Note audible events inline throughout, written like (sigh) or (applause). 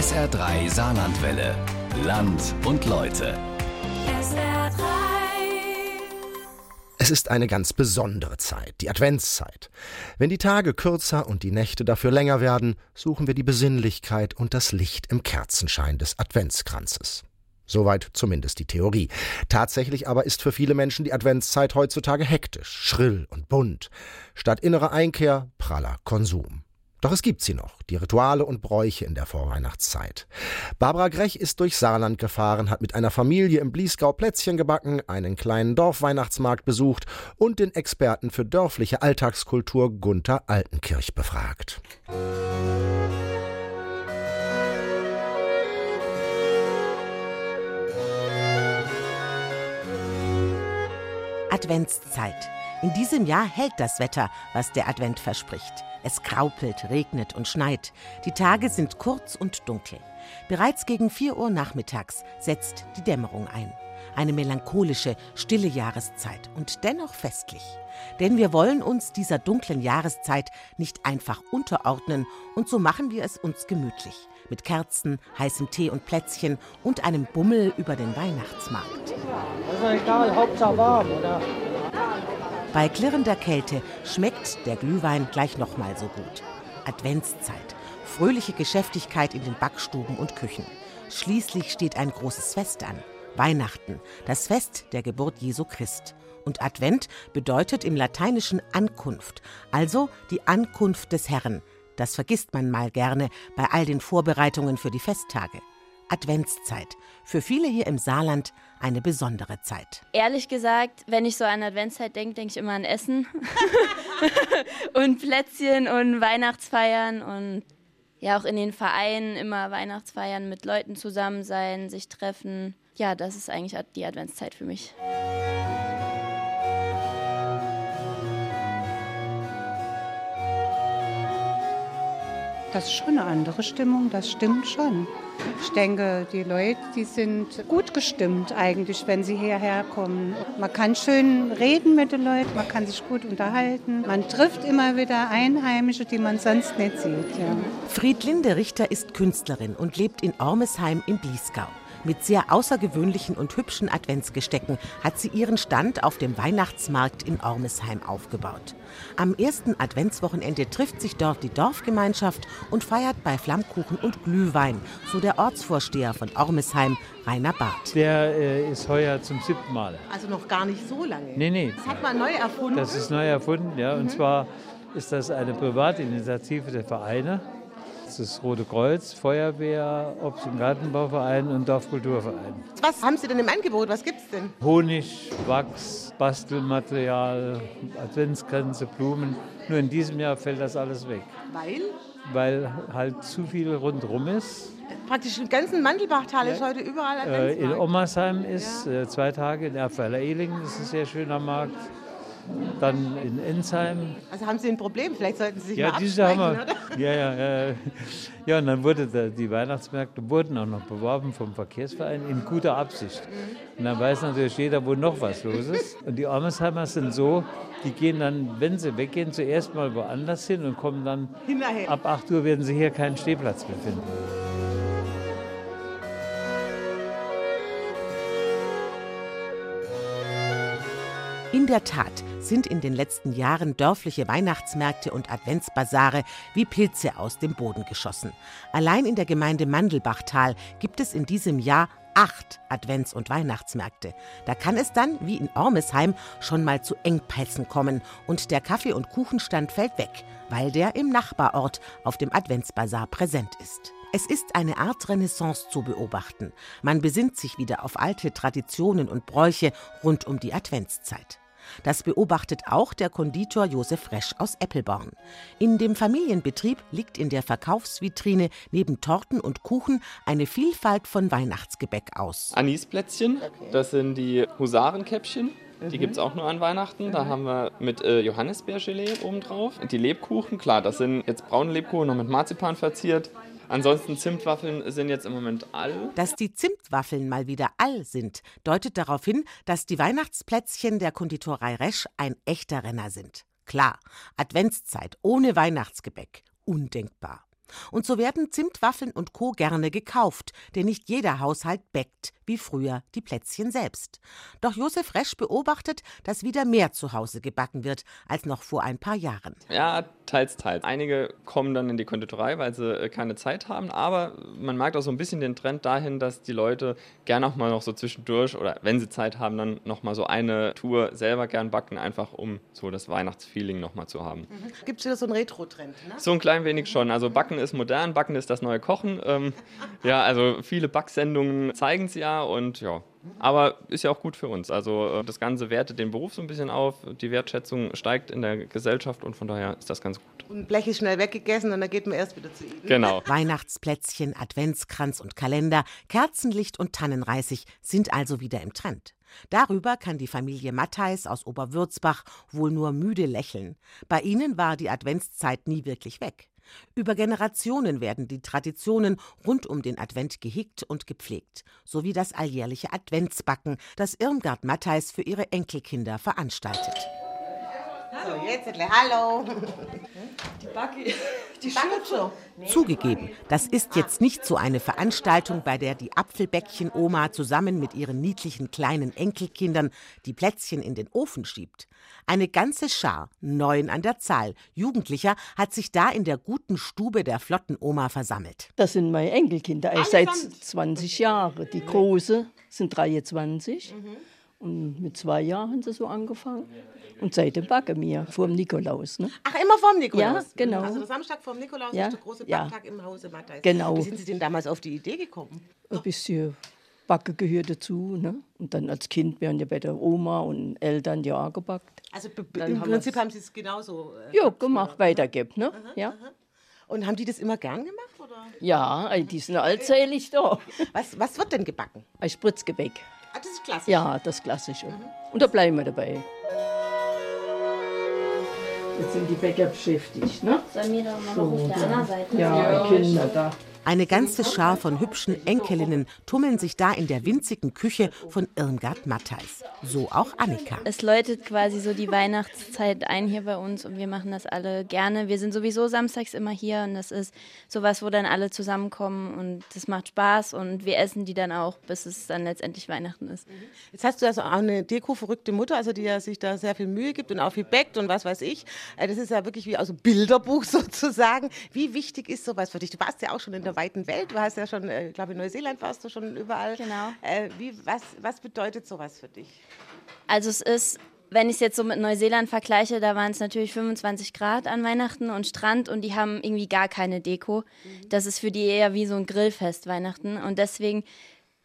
SR3 Saarlandwelle. Land und Leute. SR3. Es ist eine ganz besondere Zeit, die Adventszeit. Wenn die Tage kürzer und die Nächte dafür länger werden, suchen wir die Besinnlichkeit und das Licht im Kerzenschein des Adventskranzes. Soweit zumindest die Theorie. Tatsächlich aber ist für viele Menschen die Adventszeit heutzutage hektisch, schrill und bunt. Statt innerer Einkehr praller Konsum. Doch es gibt sie noch, die Rituale und Bräuche in der Vorweihnachtszeit. Barbara Grech ist durch Saarland gefahren, hat mit einer Familie im Bliesgau Plätzchen gebacken, einen kleinen Dorfweihnachtsmarkt besucht und den Experten für dörfliche Alltagskultur Gunther Altenkirch befragt. Adventszeit. In diesem Jahr hält das Wetter, was der Advent verspricht. Es graupelt, regnet und schneit. Die Tage sind kurz und dunkel. Bereits gegen 4 Uhr nachmittags setzt die Dämmerung ein. Eine melancholische, stille Jahreszeit und dennoch festlich. Denn wir wollen uns dieser dunklen Jahreszeit nicht einfach unterordnen und so machen wir es uns gemütlich. Mit Kerzen, heißem Tee und Plätzchen und einem Bummel über den Weihnachtsmarkt. Also egal, Hauptsache warm, oder? Bei klirrender Kälte schmeckt der Glühwein gleich nochmal so gut. Adventszeit, fröhliche Geschäftigkeit in den Backstuben und Küchen. Schließlich steht ein großes Fest an. Weihnachten, das Fest der Geburt Jesu Christ. Und Advent bedeutet im Lateinischen Ankunft, also die Ankunft des Herrn. Das vergisst man mal gerne bei all den Vorbereitungen für die Festtage. Adventszeit. Für viele hier im Saarland eine besondere Zeit. Ehrlich gesagt, wenn ich so an Adventszeit denke, denke ich immer an Essen (laughs) und Plätzchen und Weihnachtsfeiern und ja auch in den Vereinen immer Weihnachtsfeiern mit Leuten zusammen sein, sich treffen. Ja, das ist eigentlich die Adventszeit für mich. Das ist schon eine andere Stimmung, das stimmt schon. Ich denke, die Leute, die sind gut gestimmt eigentlich, wenn sie hierher kommen. Man kann schön reden mit den Leuten, man kann sich gut unterhalten. Man trifft immer wieder Einheimische, die man sonst nicht sieht. Ja. Friedlinde Richter ist Künstlerin und lebt in Ormesheim im Bliesgau. Mit sehr außergewöhnlichen und hübschen Adventsgestecken hat sie ihren Stand auf dem Weihnachtsmarkt in Ormesheim aufgebaut. Am ersten Adventswochenende trifft sich dort die Dorfgemeinschaft und feiert bei Flammkuchen und Glühwein, so der Ortsvorsteher von Ormesheim, Rainer Barth. Der äh, ist heuer zum siebten Mal. Also noch gar nicht so lange. Nee, nee. Das hat man neu erfunden. Das ist neu erfunden, ja. Und zwar ist das eine Privatinitiative der Vereine. Das ist Rote Kreuz, Feuerwehr, Obst- und Gartenbauverein und Dorfkulturverein. Was haben Sie denn im Angebot? Was gibt's denn? Honig, Wachs, Bastelmaterial, Adventskränze, Blumen. Nur in diesem Jahr fällt das alles weg, Weil weil halt zu viel rundherum ist. praktisch im ganzen Mandelbachtal ist heute überall Äh, in Adventsmarkt. Ommersheim ist äh, zwei Tage, in Erfweiler Ehling ist ein sehr schöner Markt. Dann in Ensheim. Also haben Sie ein Problem? Vielleicht sollten Sie sich Ja, mal diese haben wir. oder? Ja, ja, ja. Ja, und dann wurde der, die Weihnachtsmärkte wurden auch noch beworben vom Verkehrsverein in guter Absicht. Und dann weiß natürlich jeder, wo noch was los ist. Und die Ormesheimer sind so, die gehen dann, wenn sie weggehen, zuerst mal woanders hin und kommen dann Hinterher. ab 8 Uhr werden sie hier keinen Stehplatz mehr finden. In der Tat sind in den letzten Jahren dörfliche Weihnachtsmärkte und Adventsbasare wie Pilze aus dem Boden geschossen. Allein in der Gemeinde Mandelbachtal gibt es in diesem Jahr acht Advents- und Weihnachtsmärkte. Da kann es dann, wie in Ormesheim, schon mal zu Engpässen kommen und der Kaffee- und Kuchenstand fällt weg, weil der im Nachbarort auf dem Adventsbasar präsent ist. Es ist eine Art Renaissance zu beobachten. Man besinnt sich wieder auf alte Traditionen und Bräuche rund um die Adventszeit. Das beobachtet auch der Konditor Josef Resch aus Eppelborn. In dem Familienbetrieb liegt in der Verkaufsvitrine neben Torten und Kuchen eine Vielfalt von Weihnachtsgebäck aus. Anisplätzchen, das sind die Husarenkäppchen. Die gibt es auch nur an Weihnachten. Da haben wir mit äh, Johannisbeergelee obendrauf. Die Lebkuchen, klar, das sind jetzt braune Lebkuchen noch mit Marzipan verziert. Ansonsten Zimtwaffeln sind jetzt im Moment all. Dass die Zimtwaffeln mal wieder all sind, deutet darauf hin, dass die Weihnachtsplätzchen der Konditorei Resch ein echter Renner sind. Klar, Adventszeit ohne Weihnachtsgebäck. Undenkbar. Und so werden Zimtwaffeln und Co. gerne gekauft, denn nicht jeder Haushalt bäckt, wie früher, die Plätzchen selbst. Doch Josef Resch beobachtet, dass wieder mehr zu Hause gebacken wird, als noch vor ein paar Jahren. Ja, teils, teils. Einige kommen dann in die Konditorei, weil sie äh, keine Zeit haben, aber man merkt auch so ein bisschen den Trend dahin, dass die Leute gerne auch mal noch so zwischendurch oder wenn sie Zeit haben, dann noch mal so eine Tour selber gern backen, einfach um so das Weihnachtsfeeling noch mal zu haben. Gibt es wieder so einen Retro-Trend? Ne? So ein klein wenig schon. Also Backen ist modern, Backen ist das neue Kochen. Ähm, ja, also viele Backsendungen zeigen es ja und ja. Aber ist ja auch gut für uns. Also äh, das Ganze wertet den Beruf so ein bisschen auf. Die Wertschätzung steigt in der Gesellschaft und von daher ist das ganz gut. Und Blech ist schnell weggegessen und dann geht man erst wieder zu ihnen. Genau. Weihnachtsplätzchen, Adventskranz und Kalender, Kerzenlicht und Tannenreisig sind also wieder im Trend. Darüber kann die Familie Mattheis aus Oberwürzbach wohl nur müde lächeln. Bei ihnen war die Adventszeit nie wirklich weg. Über Generationen werden die Traditionen rund um den Advent gehegt und gepflegt, sowie das alljährliche Adventsbacken, das Irmgard Mattheis für ihre Enkelkinder veranstaltet. So, jetzt, hallo. Die Backe, die schon. Zugegeben, das ist jetzt nicht so eine Veranstaltung, bei der die Apfelbäckchen-Oma zusammen mit ihren niedlichen kleinen Enkelkindern die Plätzchen in den Ofen schiebt. Eine ganze Schar, neun an der Zahl, Jugendlicher hat sich da in der guten Stube der flotten Oma versammelt. Das sind meine Enkelkinder, seit 20 Jahren. Die Große sind 23 und mit zwei Jahren haben sie so angefangen. Und seitdem backen wir vor dem Nikolaus. Ne? Ach, immer vorm Nikolaus? Ja, genau. Also der Samstag vorm Nikolaus Ja, ist der große ja. Backtag im Hause Matthäus. Genau. Wie sind Sie denn damals auf die Idee gekommen? Ein bisschen Backe gehört dazu. Ne? Und dann als Kind werden ja bei der Oma und Eltern ja auch gebackt. Also Dann im haben Prinzip haben Sie es genauso äh, Ja, gemacht, weitergibt. Ne? Ja. Und haben die das immer gern gemacht? Oder? ja, ey, die sind allzählig da. Was, was wird denn gebacken? Ein Spritzgebäck. Ah, das ist klassisch. Ja, das Klassische. Und da bleiben wir dabei. Jetzt sind die Bäcker beschäftigt, ne? Sollen wir doch mal noch auf der anderen Seite Ja, Kinder da. Eine ganze Schar von hübschen Enkelinnen tummeln sich da in der winzigen Küche von Irmgard Mattheis. So auch Annika. Es läutet quasi so die Weihnachtszeit ein hier bei uns und wir machen das alle gerne. Wir sind sowieso samstags immer hier und das ist sowas, wo dann alle zusammenkommen und das macht Spaß und wir essen die dann auch, bis es dann letztendlich Weihnachten ist. Jetzt hast du also auch eine deko-verrückte Mutter, also die ja sich da sehr viel Mühe gibt und auch viel backt und was weiß ich. Äh, Das ist ja wirklich wie aus einem Bilderbuch (laughs) sozusagen. Wie wichtig ist sowas für dich? Du warst ja auch schon in der weiten Welt. Du hast ja schon, äh, ich glaube in Neuseeland warst du schon überall. Genau. Äh, Wie, was, was bedeutet sowas für dich? Also es ist, wenn ich es jetzt so mit Neuseeland vergleiche, da waren es natürlich 25 Grad an Weihnachten und Strand und die haben irgendwie gar keine Deko. Das ist für die eher wie so ein Grillfest Weihnachten und deswegen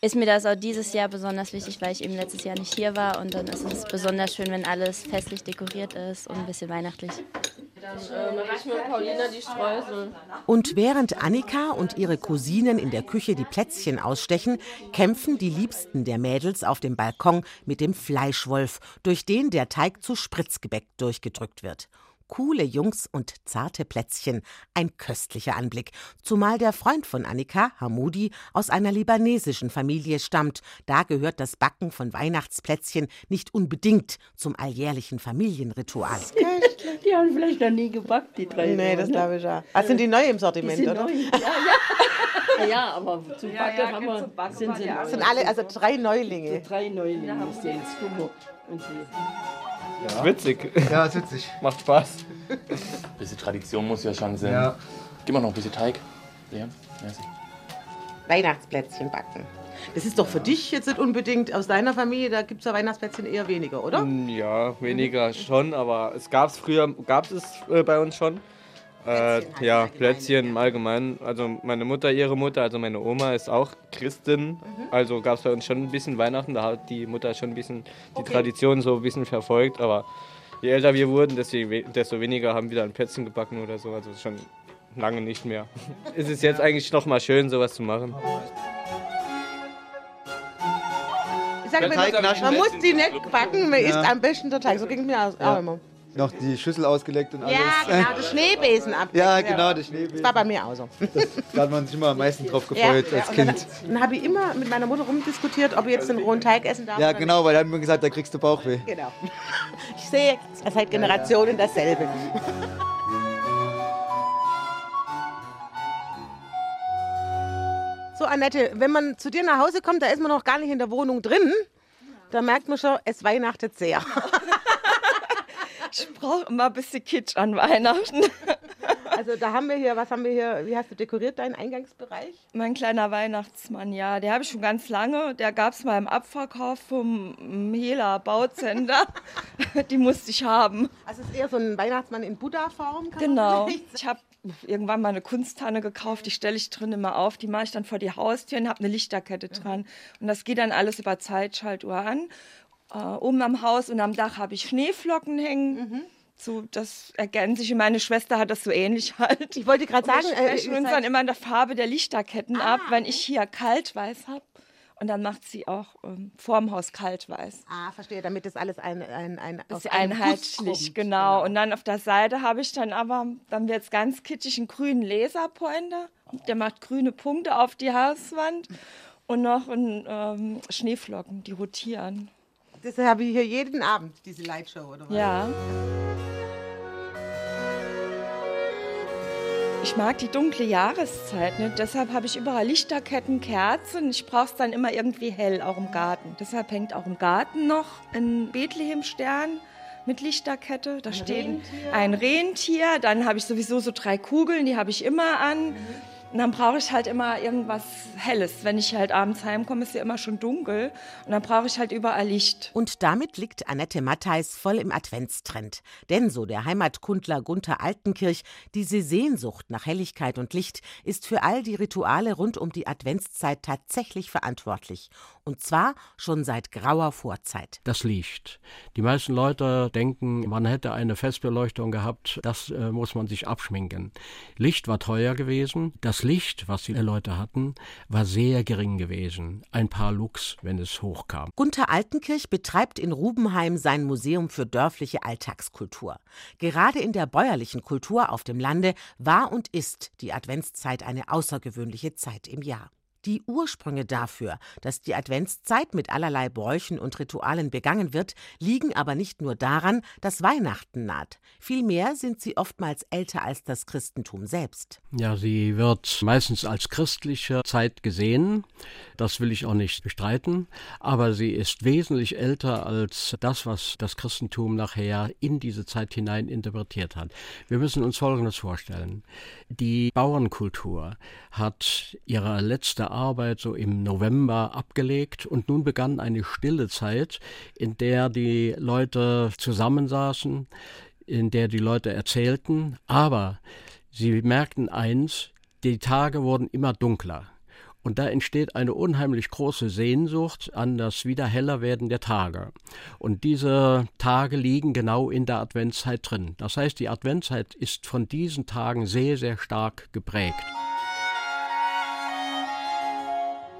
ist mir das auch dieses Jahr besonders wichtig, weil ich eben letztes Jahr nicht hier war und dann ist es besonders schön, wenn alles festlich dekoriert ist und ein bisschen weihnachtlich. Dann mache ich mit Paulina die Streusel. Und während Annika und ihre Cousinen in der Küche die Plätzchen ausstechen, kämpfen die Liebsten der Mädels auf dem Balkon mit dem Fleischwolf, durch den der Teig zu Spritzgebäck durchgedrückt wird. Coole Jungs und zarte Plätzchen, ein köstlicher Anblick, zumal der Freund von Annika, Hamoudi, aus einer libanesischen Familie stammt. Da gehört das Backen von Weihnachtsplätzchen nicht unbedingt zum alljährlichen Familienritual. (laughs) Die haben vielleicht noch nie gebackt, die drei. Nee, das ne? glaube ich ja. Ah, sind die neu im Die Sortiment, sind oder? neu. Ja, ja. ja, (laughs) ja, aber zum Ja, Backen ja, haben wir, Backen sind die. Das sind alle, also drei Neulinge. drei Neulinge. Ist jetzt, guck mal. Sie- Ist witzig. Ja, ist witzig. (laughs) Macht Spaß. Bisschen Tradition muss ja schon sein. Ja. Gib mal noch ein bisschen Teig. Ja, merci. Weihnachtsplätzchen backen. Das ist doch für dich jetzt nicht unbedingt aus deiner Familie, da gibt es ja Weihnachtsplätzchen eher weniger, oder? Mm, Ja, weniger schon, aber es gab es früher, gab es äh, bei uns schon. Äh, ja, Plätzchen im Allgemeinen. Also meine Mutter, ihre Mutter, also meine Oma ist auch Christin. Also gab es bei uns schon ein bisschen Weihnachten. Da hat die Mutter schon ein bisschen die Okay. Tradition so ein bisschen verfolgt. Aber je älter wir wurden, desto weniger haben wir dann Plätzchen gebacken oder so. Also schon lange nicht mehr. (laughs) es ist jetzt eigentlich noch mal schön, sowas zu machen. Ich sage, Der man, muss die nicht backen, man Ja. isst am besten der Teig. So ging es mir auch Ja. immer. Noch die Schüssel ausgeleckt und alles. (laughs) Ja, genau, der Schneebesen ab. Ja, genau, der Schneebesen. Das war bei mir auch so. Da hat man sich immer am meisten drauf gefreut als und dann, Kind. dann habe ich immer mit meiner Mutter rumdiskutiert, ob ich jetzt den rohen Teig essen darf. Ja, genau, weil da haben wir gesagt, da kriegst du Bauchweh. Genau. (laughs) Ich sehe seit Generationen dasselbe. So, Annette, wenn man zu dir nach Hause kommt, da ist man noch gar nicht in der Wohnung drin. Da merkt man schon, es weihnachtet sehr. (laughs) Ich brauche immer ein bisschen Kitsch an Weihnachten. (laughs) Also da haben wir hier, was haben wir hier, wie hast du dekoriert deinen Eingangsbereich? Mein kleiner Weihnachtsmann, ja, der habe ich schon ganz lange. Der gab es mal im Abverkauf vom Hela Bauzender. (laughs) Die musste ich haben. Also es ist eher so ein Weihnachtsmann in Buddha-Form? Genau. (laughs) Ich habe irgendwann mal eine Kunsttanne gekauft, die stelle ich drin immer auf, die mache ich dann vor die Haustür und habe eine Lichterkette dran. Und das geht dann alles über Zeitschaltuhr an. Äh, oben am Haus und am Dach habe ich Schneeflocken hängen. So, das ergänzt sich. Und meine Schwester hat das so ähnlich halt. Ich wollte gerade sagen, wir äh, sprechen ihr uns dann immer in der Farbe der Lichterketten ab, wenn ich hier kaltweiß habe. Und dann macht sie auch ähm, vorm Haus kaltweiß. Ah, verstehe, damit das alles ein, ein, ein ist einheitlich, kommt. genau. Und dann auf der Seite habe ich dann aber, dann wird es ganz kitschig, einen grünen Laserpointer. Der macht grüne Punkte auf die Hauswand. Und noch ein, ähm, Schneeflocken, die rotieren. Das habe ich hier jeden Abend, diese Lightshow, oder was? Ja. Ich mag die dunkle Jahreszeit, ne? deshalb habe ich überall Lichterketten, Kerzen. Ich brauche es dann immer irgendwie hell, auch im Garten. Deshalb hängt auch im Garten noch ein Bethlehem-Stern mit Lichterkette. Da steht Rentier. ein Rentier. Dann habe ich sowieso so drei Kugeln, die habe ich immer an. Und dann brauche ich halt immer irgendwas Helles. Wenn ich halt abends heimkomme, ist ja immer schon dunkel. Und dann brauche ich halt überall Licht. Und damit liegt Annette Mattheis voll im Adventstrend. Denn, so der Heimatkundler Gunther Altenkirch, diese Sehnsucht nach Helligkeit und Licht ist für all die Rituale rund um die Adventszeit tatsächlich verantwortlich. Und zwar schon seit grauer Vorzeit. Das Licht. Die meisten Leute denken, man hätte eine Festbeleuchtung gehabt, das äh, muss man sich abschminken. Licht war teuer gewesen. Das Licht, was die Leute hatten, war sehr gering gewesen. Ein paar Lux, wenn es hochkam. Gunther Altenkirch betreibt in Rubenheim sein Museum für dörfliche Alltagskultur. Gerade in der bäuerlichen Kultur auf dem Lande war und ist die Adventszeit eine außergewöhnliche Zeit im Jahr. Die Ursprünge dafür, dass die Adventszeit mit allerlei Bräuchen und Ritualen begangen wird, liegen aber nicht nur daran, dass Weihnachten naht. Vielmehr sind sie oftmals älter als das Christentum selbst. Ja, sie wird meistens als christliche Zeit gesehen. Das will ich auch nicht bestreiten. Aber sie ist wesentlich älter als das, was das Christentum nachher in diese Zeit hinein interpretiert hat. Wir müssen uns Folgendes vorstellen. Die Bauernkultur hat ihre letzte Arbeit so im November abgelegt und nun begann eine stille Zeit, in der die Leute zusammensaßen, in der die Leute erzählten, aber sie merkten eins, die Tage wurden immer dunkler. Und da entsteht eine unheimlich große Sehnsucht an das wieder heller werden der Tage. Und diese Tage liegen genau in der Adventszeit drin. Das heißt, die Adventszeit ist von diesen Tagen sehr, sehr stark geprägt.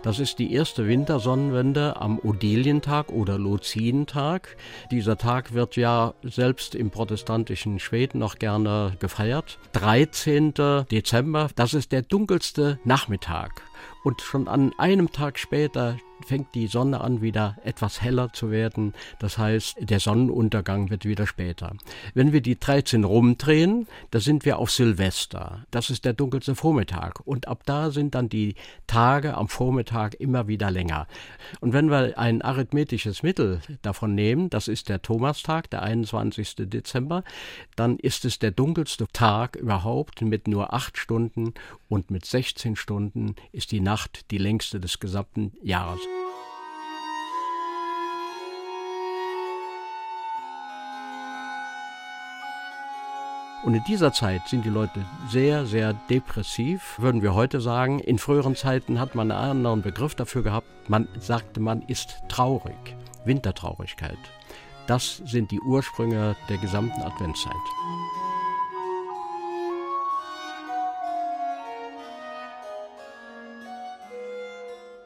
Das ist die erste Wintersonnenwende am Odilientag oder Luzientag. Dieser Tag wird ja selbst im protestantischen Schweden noch gerne gefeiert. 13. Dezember, das ist der dunkelste Nachmittag. Und schon an einem Tag später fängt die Sonne an, wieder etwas heller zu werden. Das heißt, der Sonnenuntergang wird wieder später. Wenn wir die 13 rumdrehen, da sind wir auf Silvester. Das ist der dunkelste Vormittag. Und ab da sind dann die Tage am Vormittag immer wieder länger. Und wenn wir ein arithmetisches Mittel davon nehmen, das ist der Thomastag, der 21. Dezember, dann ist es der dunkelste Tag überhaupt mit nur acht Stunden und mit 16 Stunden ist die Nacht die längste des gesamten Jahres. Und in dieser Zeit sind die Leute sehr, sehr depressiv, würden wir heute sagen. In früheren Zeiten hat man einen anderen Begriff dafür gehabt. Man sagte, man ist traurig, Wintertraurigkeit. Das sind die Ursprünge der gesamten Adventszeit.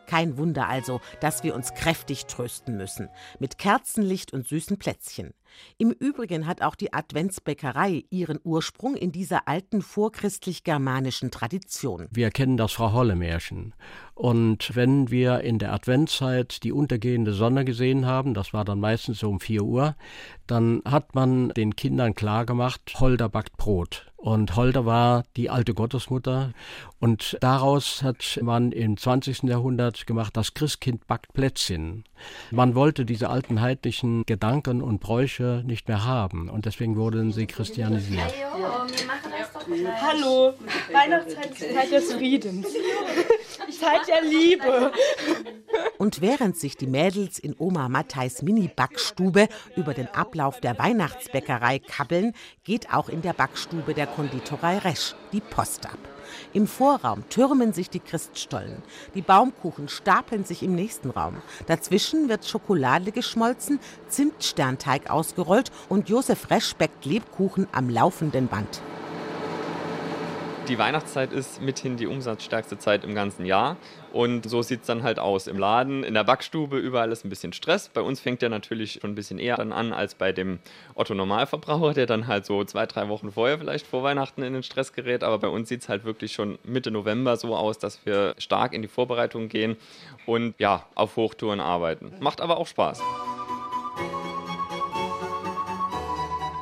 Kein Wunder also, dass wir uns kräftig trösten müssen. Mit Kerzenlicht und süßen Plätzchen. Im Übrigen hat auch die Adventsbäckerei ihren Ursprung in dieser alten vorchristlich-germanischen Tradition. Wir kennen das Frau Holle-Märchen. Und wenn wir in der Adventszeit die untergehende Sonne gesehen haben, das war dann meistens so um 4 Uhr, dann hat man den Kindern klargemacht, Holder backt Brot. Und Holder war die alte Gottesmutter. Und daraus hat man im 20. Jahrhundert gemacht, das Christkind backt Plätzchen. Man wollte diese alten heidnischen Gedanken und Bräuche nicht mehr haben. Und deswegen wurden sie christianisiert. Hallo, Weihnachtszeit ist Zeit des Friedens. Zeit der Liebe. Und während sich die Mädels in Oma Matthais Mini-Backstube über den Ablauf der Weihnachtsbäckerei kabbeln, geht auch in der Backstube der Konditorei Resch die Post ab. Im Vorraum türmen sich die Christstollen. Die Baumkuchen stapeln sich im nächsten Raum. Dazwischen wird Schokolade geschmolzen, Zimtsternteig ausgerollt und Josef Resch backt Lebkuchen am laufenden Band. Die Weihnachtszeit ist mithin die umsatzstärkste Zeit im ganzen Jahr. Und so sieht es dann halt aus. Im Laden, in der Backstube, überall ist ein bisschen Stress. Bei uns fängt der natürlich schon ein bisschen eher dann an als bei dem Otto-Normalverbraucher, der dann halt so zwei, drei Wochen vorher vielleicht vor Weihnachten in den Stress gerät. Aber bei uns sieht es halt wirklich schon Mitte November so aus, dass wir stark in die Vorbereitung gehen und ja, auf Hochtouren arbeiten. Macht aber auch Spaß.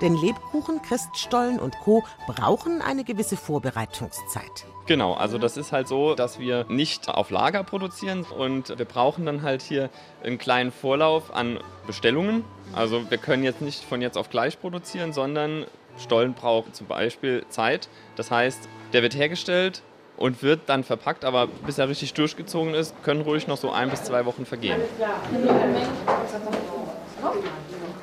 Denn Lebkuchen, Christstollen und Co. brauchen eine gewisse Vorbereitungszeit. Genau, also das ist halt so, dass wir nicht auf Lager produzieren und wir brauchen dann halt hier einen kleinen Vorlauf an Bestellungen. Also wir können jetzt nicht von jetzt auf gleich produzieren, sondern Stollen braucht zum Beispiel Zeit. Das heißt, der wird hergestellt und wird dann verpackt, aber bis er richtig durchgezogen ist, können ruhig noch so ein bis zwei Wochen vergehen.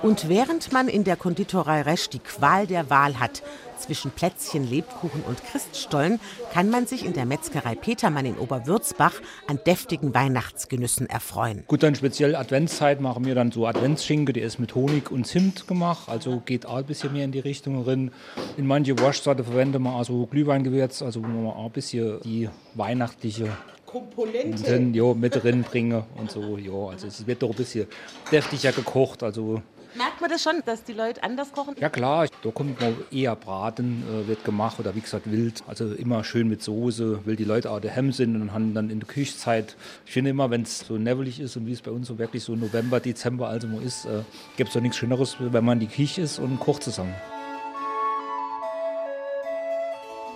Und während man in der Konditorei Resch die Qual der Wahl hat zwischen Plätzchen, Lebkuchen und Christstollen, kann man sich in der Metzgerei Petermann in Oberwürzbach an deftigen Weihnachtsgenüssen erfreuen. Gut, dann speziell Adventszeit machen wir dann so Adventsschinke, der ist mit Honig und Zimt gemacht, also geht auch ein bisschen mehr in die Richtung drin. In manche Wurstsorte verwenden wir also Glühweingewürz, also wo man auch ein bisschen die weihnachtliche Komponente. jo, mit drin bringe und so. Jo, also es wird doch ein bisschen deftiger gekocht. Also Merkt man das schon, dass die Leute anders kochen? ja klar, da kommt man eher Braten, äh, wird gemacht oder wie gesagt wild. Also immer schön mit Soße, weil die Leute auch daheim sind und haben dann in der Küchenzeit. Ich finde immer, wenn es so nebelig ist und wie es bei uns so wirklich so November, Dezember also mal ist, äh, gibt es doch nichts Schöneres, wenn man in die Küche ist und kocht zusammen.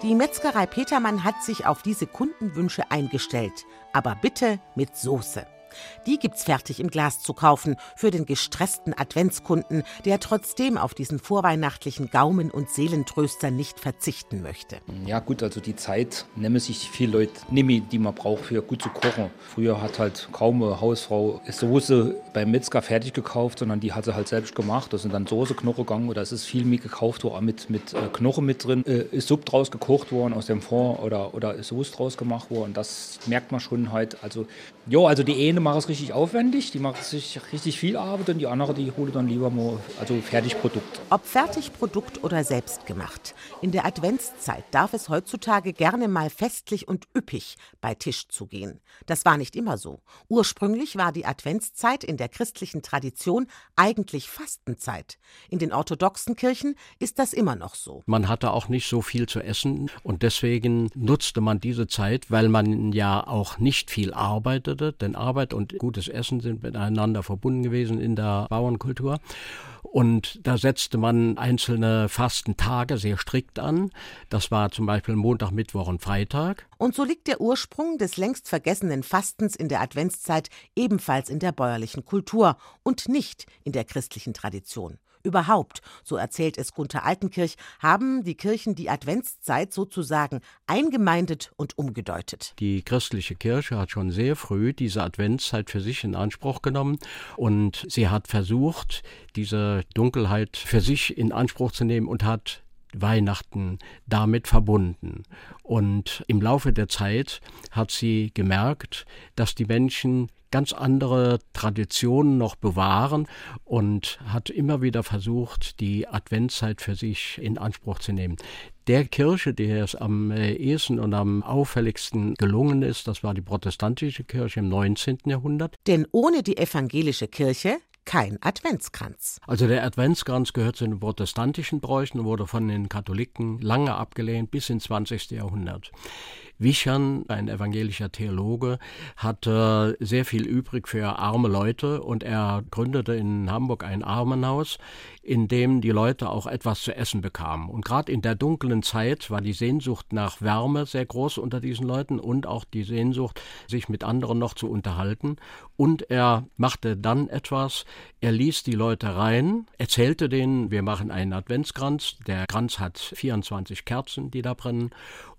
Die Metzgerei Petermann hat sich auf diese Kundenwünsche eingestellt, aber bitte mit Soße. Die gibt's fertig im Glas zu kaufen für den gestressten Adventskunden, der trotzdem auf diesen vorweihnachtlichen Gaumen- und Seelentröster nicht verzichten möchte. Ja gut, also die Zeit nehmen sich viele Leute nehmen, die man braucht für gut zu kochen. Früher hat halt kaum eine Hausfrau Soße beim Metzger fertig gekauft, sondern die hat sie halt selbst gemacht. Da sind dann Soße, Knoche gegangen oder es ist viel mehr gekauft worden mit, mit äh, Knoche mit drin. Äh, ist Suppe draus gekocht worden aus dem Fond oder, oder ist Soße draus gemacht worden. Das merkt man schon halt. Also, jo, also die eine macht es richtig aufwendig, die macht sich richtig viel Arbeit und die andere, die hole dann lieber mal, also Fertigprodukt. Ob Fertigprodukt oder selbstgemacht. In der Adventszeit darf es heutzutage gerne mal festlich und üppig bei Tisch zugehen. Das war nicht immer so. Ursprünglich war die Adventszeit in der christlichen Tradition eigentlich Fastenzeit. In den orthodoxen Kirchen ist das immer noch so. Man hatte auch nicht so viel zu essen und deswegen nutzte man diese Zeit, weil man ja auch nicht viel arbeitete, denn Arbeit und gutes Essen sind miteinander verbunden gewesen in der Bauernkultur. Und da setzte man einzelne Fastentage sehr strikt an. Das war zum Beispiel Montag, Mittwoch und Freitag. Und so liegt der Ursprung des längst vergessenen Fastens in der Adventszeit ebenfalls in der bäuerlichen Kultur und nicht in der christlichen Tradition. Überhaupt, so erzählt es Gunther Altenkirch, haben die Kirchen die Adventszeit sozusagen eingemeindet und umgedeutet. Die christliche Kirche hat schon sehr früh diese Adventszeit für sich in Anspruch genommen und sie hat versucht, diese Dunkelheit für sich in Anspruch zu nehmen und hat Weihnachten damit verbunden. Und im Laufe der Zeit hat sie gemerkt, dass die Menschen ganz andere Traditionen noch bewahren und hat immer wieder versucht, die Adventszeit für sich in Anspruch zu nehmen. Der Kirche, der es am äh, ehesten und am auffälligsten gelungen ist, das war die protestantische Kirche im 19. Jahrhundert. Denn ohne die evangelische Kirche kein Adventskranz. Also der Adventskranz gehört zu den protestantischen Bräuchen und wurde von den Katholiken lange abgelehnt bis ins 20. Jahrhundert. Wichern, ein evangelischer Theologe, hatte sehr viel übrig für arme Leute und er gründete in Hamburg ein Armenhaus, in dem die Leute auch etwas zu essen bekamen. Und gerade in der dunklen Zeit war die Sehnsucht nach Wärme sehr groß unter diesen Leuten und auch die Sehnsucht, sich mit anderen noch zu unterhalten. Und er machte dann etwas, er ließ die Leute rein, erzählte denen, wir machen einen Adventskranz, der Kranz hat 24 Kerzen, die da brennen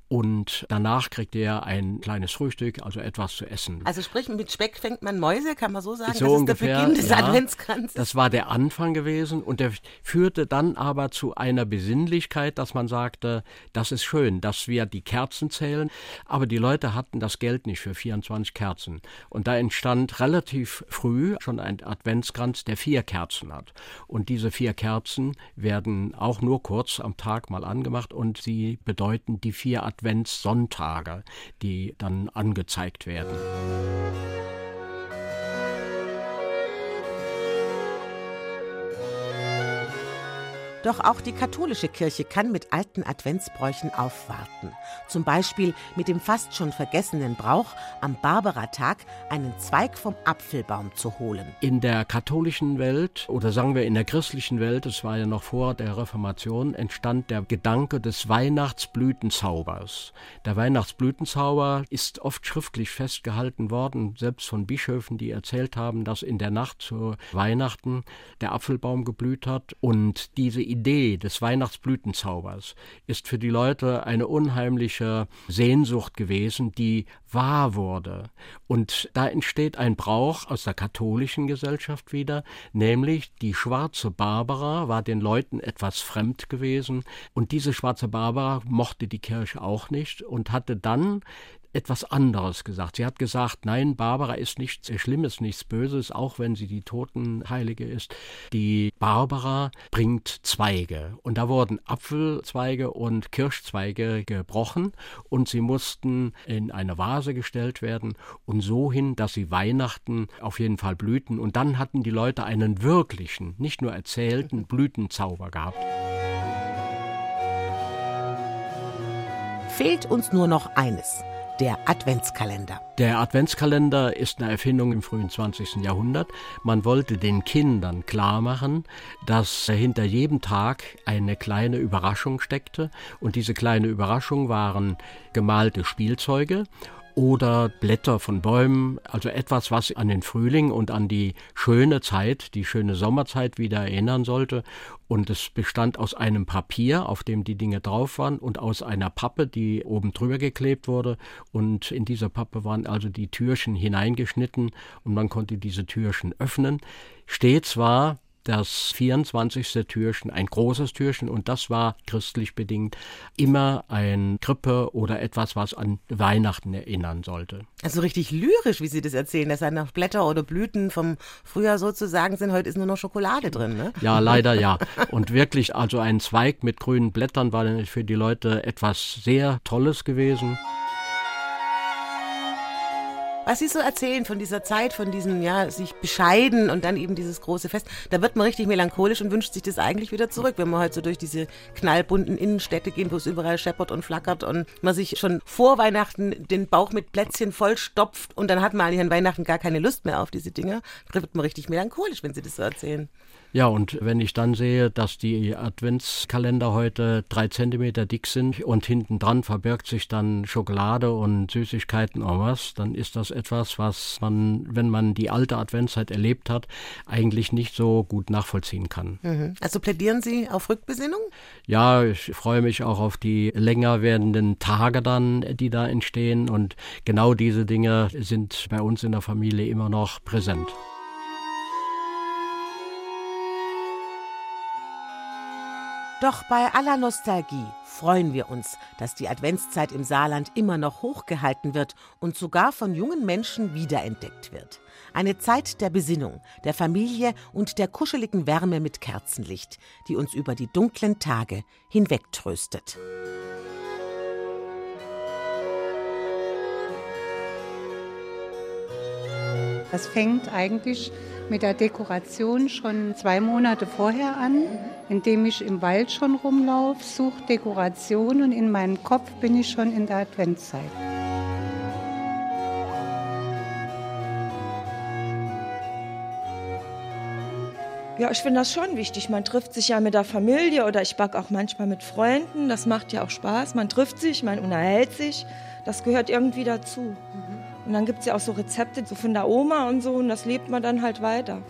und danach kriegt er ein kleines Frühstück, also etwas zu essen. Also sprich, mit Speck fängt man Mäuse, kann man so sagen? So das ungefähr, ist der Beginn des ja, Adventskranzes. Das war der Anfang gewesen und der führte dann aber zu einer Besinnlichkeit, dass man sagte, das ist schön, dass wir die Kerzen zählen, aber die Leute hatten das Geld nicht für 24 Kerzen. Und da entstand relativ früh schon ein Adventskranz, der vier Kerzen hat. Und diese vier Kerzen werden auch nur kurz am Tag mal angemacht und sie bedeuten die vier Adventskranze. Adventssonntage, die dann angezeigt werden. Doch auch die katholische Kirche kann mit alten Adventsbräuchen aufwarten. Zum Beispiel mit dem fast schon vergessenen Brauch, am Barbaratag einen Zweig vom Apfelbaum zu holen. In der katholischen Welt oder sagen wir in der christlichen Welt, es war ja noch vor der Reformation, entstand der Gedanke des Weihnachtsblütenzaubers. Der Weihnachtsblütenzauber ist oft schriftlich festgehalten worden, selbst von Bischöfen, die erzählt haben, dass in der Nacht zu Weihnachten der Apfelbaum geblüht hat und diese Idee des Weihnachtsblütenzaubers ist für die Leute eine unheimliche Sehnsucht gewesen, die wahr wurde. Und da entsteht ein Brauch aus der katholischen Gesellschaft wieder, nämlich die schwarze Barbara war den Leuten etwas fremd gewesen und diese schwarze Barbara mochte die Kirche auch nicht und hatte dann etwas anderes gesagt. Sie hat gesagt, nein, Barbara ist nichts Schlimmes, nichts Böses, auch wenn sie die Totenheilige ist. Die Barbara bringt Zweige. Und da wurden Apfelzweige und Kirschzweige gebrochen und sie mussten in eine Vase gestellt werden und so hin, dass sie Weihnachten auf jeden Fall blühten. Und dann hatten die Leute einen wirklichen, nicht nur erzählten Blütenzauber gehabt. Fehlt uns nur noch eines der Adventskalender. Der Adventskalender ist eine Erfindung im frühen 20. Jahrhundert. Man wollte den Kindern klar machen, dass hinter jedem Tag eine kleine Überraschung steckte. Und diese kleine Überraschung waren gemalte Spielzeuge oder Blätter von Bäumen, also etwas, was an den Frühling und an die schöne Zeit, die schöne Sommerzeit wieder erinnern sollte. Und es bestand aus einem Papier, auf dem die Dinge drauf waren, und aus einer Pappe, die oben drüber geklebt wurde. Und in dieser Pappe waren also die Türchen hineingeschnitten und man konnte diese Türchen öffnen. Stets war das 24. Türchen, ein großes Türchen, und das war christlich bedingt immer ein Krippe oder etwas, was an Weihnachten erinnern sollte. Also richtig lyrisch, wie Sie das erzählen, dass da noch Blätter oder Blüten vom Frühjahr sozusagen sind. Heute ist nur noch Schokolade drin, ne? Ja, leider ja. Und wirklich, also ein Zweig mit grünen Blättern war für die Leute etwas sehr Tolles gewesen. Was Sie so erzählen von dieser Zeit, von diesem, ja, sich bescheiden und dann eben dieses große Fest, da wird man richtig melancholisch und wünscht sich das eigentlich wieder zurück, wenn man heute so durch diese knallbunten Innenstädte gehen, wo es überall scheppert und flackert und man sich schon vor Weihnachten den Bauch mit Plätzchen vollstopft und dann hat man eigentlich an Weihnachten gar keine Lust mehr auf diese Dinge. Da wird man richtig melancholisch, wenn Sie das so erzählen. Ja, und wenn ich dann sehe, dass die Adventskalender heute drei Zentimeter dick sind und hinten dran verbirgt sich dann Schokolade und Süßigkeiten und was, dann ist das etwas, was man, wenn man die alte Adventszeit erlebt hat, eigentlich nicht so gut nachvollziehen kann. Mhm. Also plädieren Sie auf Rückbesinnung? Ja, ich freue mich auch auf die länger werdenden Tage dann, die da entstehen und genau diese Dinge sind bei uns in der Familie immer noch präsent. Doch bei aller Nostalgie freuen wir uns, dass die Adventszeit im Saarland immer noch hochgehalten wird und sogar von jungen Menschen wiederentdeckt wird. Eine Zeit der Besinnung, der Familie und der kuscheligen Wärme mit Kerzenlicht, die uns über die dunklen Tage hinwegtröstet. Das fängt eigentlich mit der Dekoration schon zwei Monate vorher an, indem ich im Wald schon rumlaufe, suche Dekoration und in meinem Kopf bin ich schon in der Adventszeit. Ja, ich finde das schon wichtig. Man trifft sich ja mit der Familie oder ich backe auch manchmal mit Freunden. Das macht ja auch Spaß. Man trifft sich, man unterhält sich. Das gehört irgendwie dazu. Und dann gibt es ja auch so Rezepte so von der Oma und so und das lebt man dann halt weiter.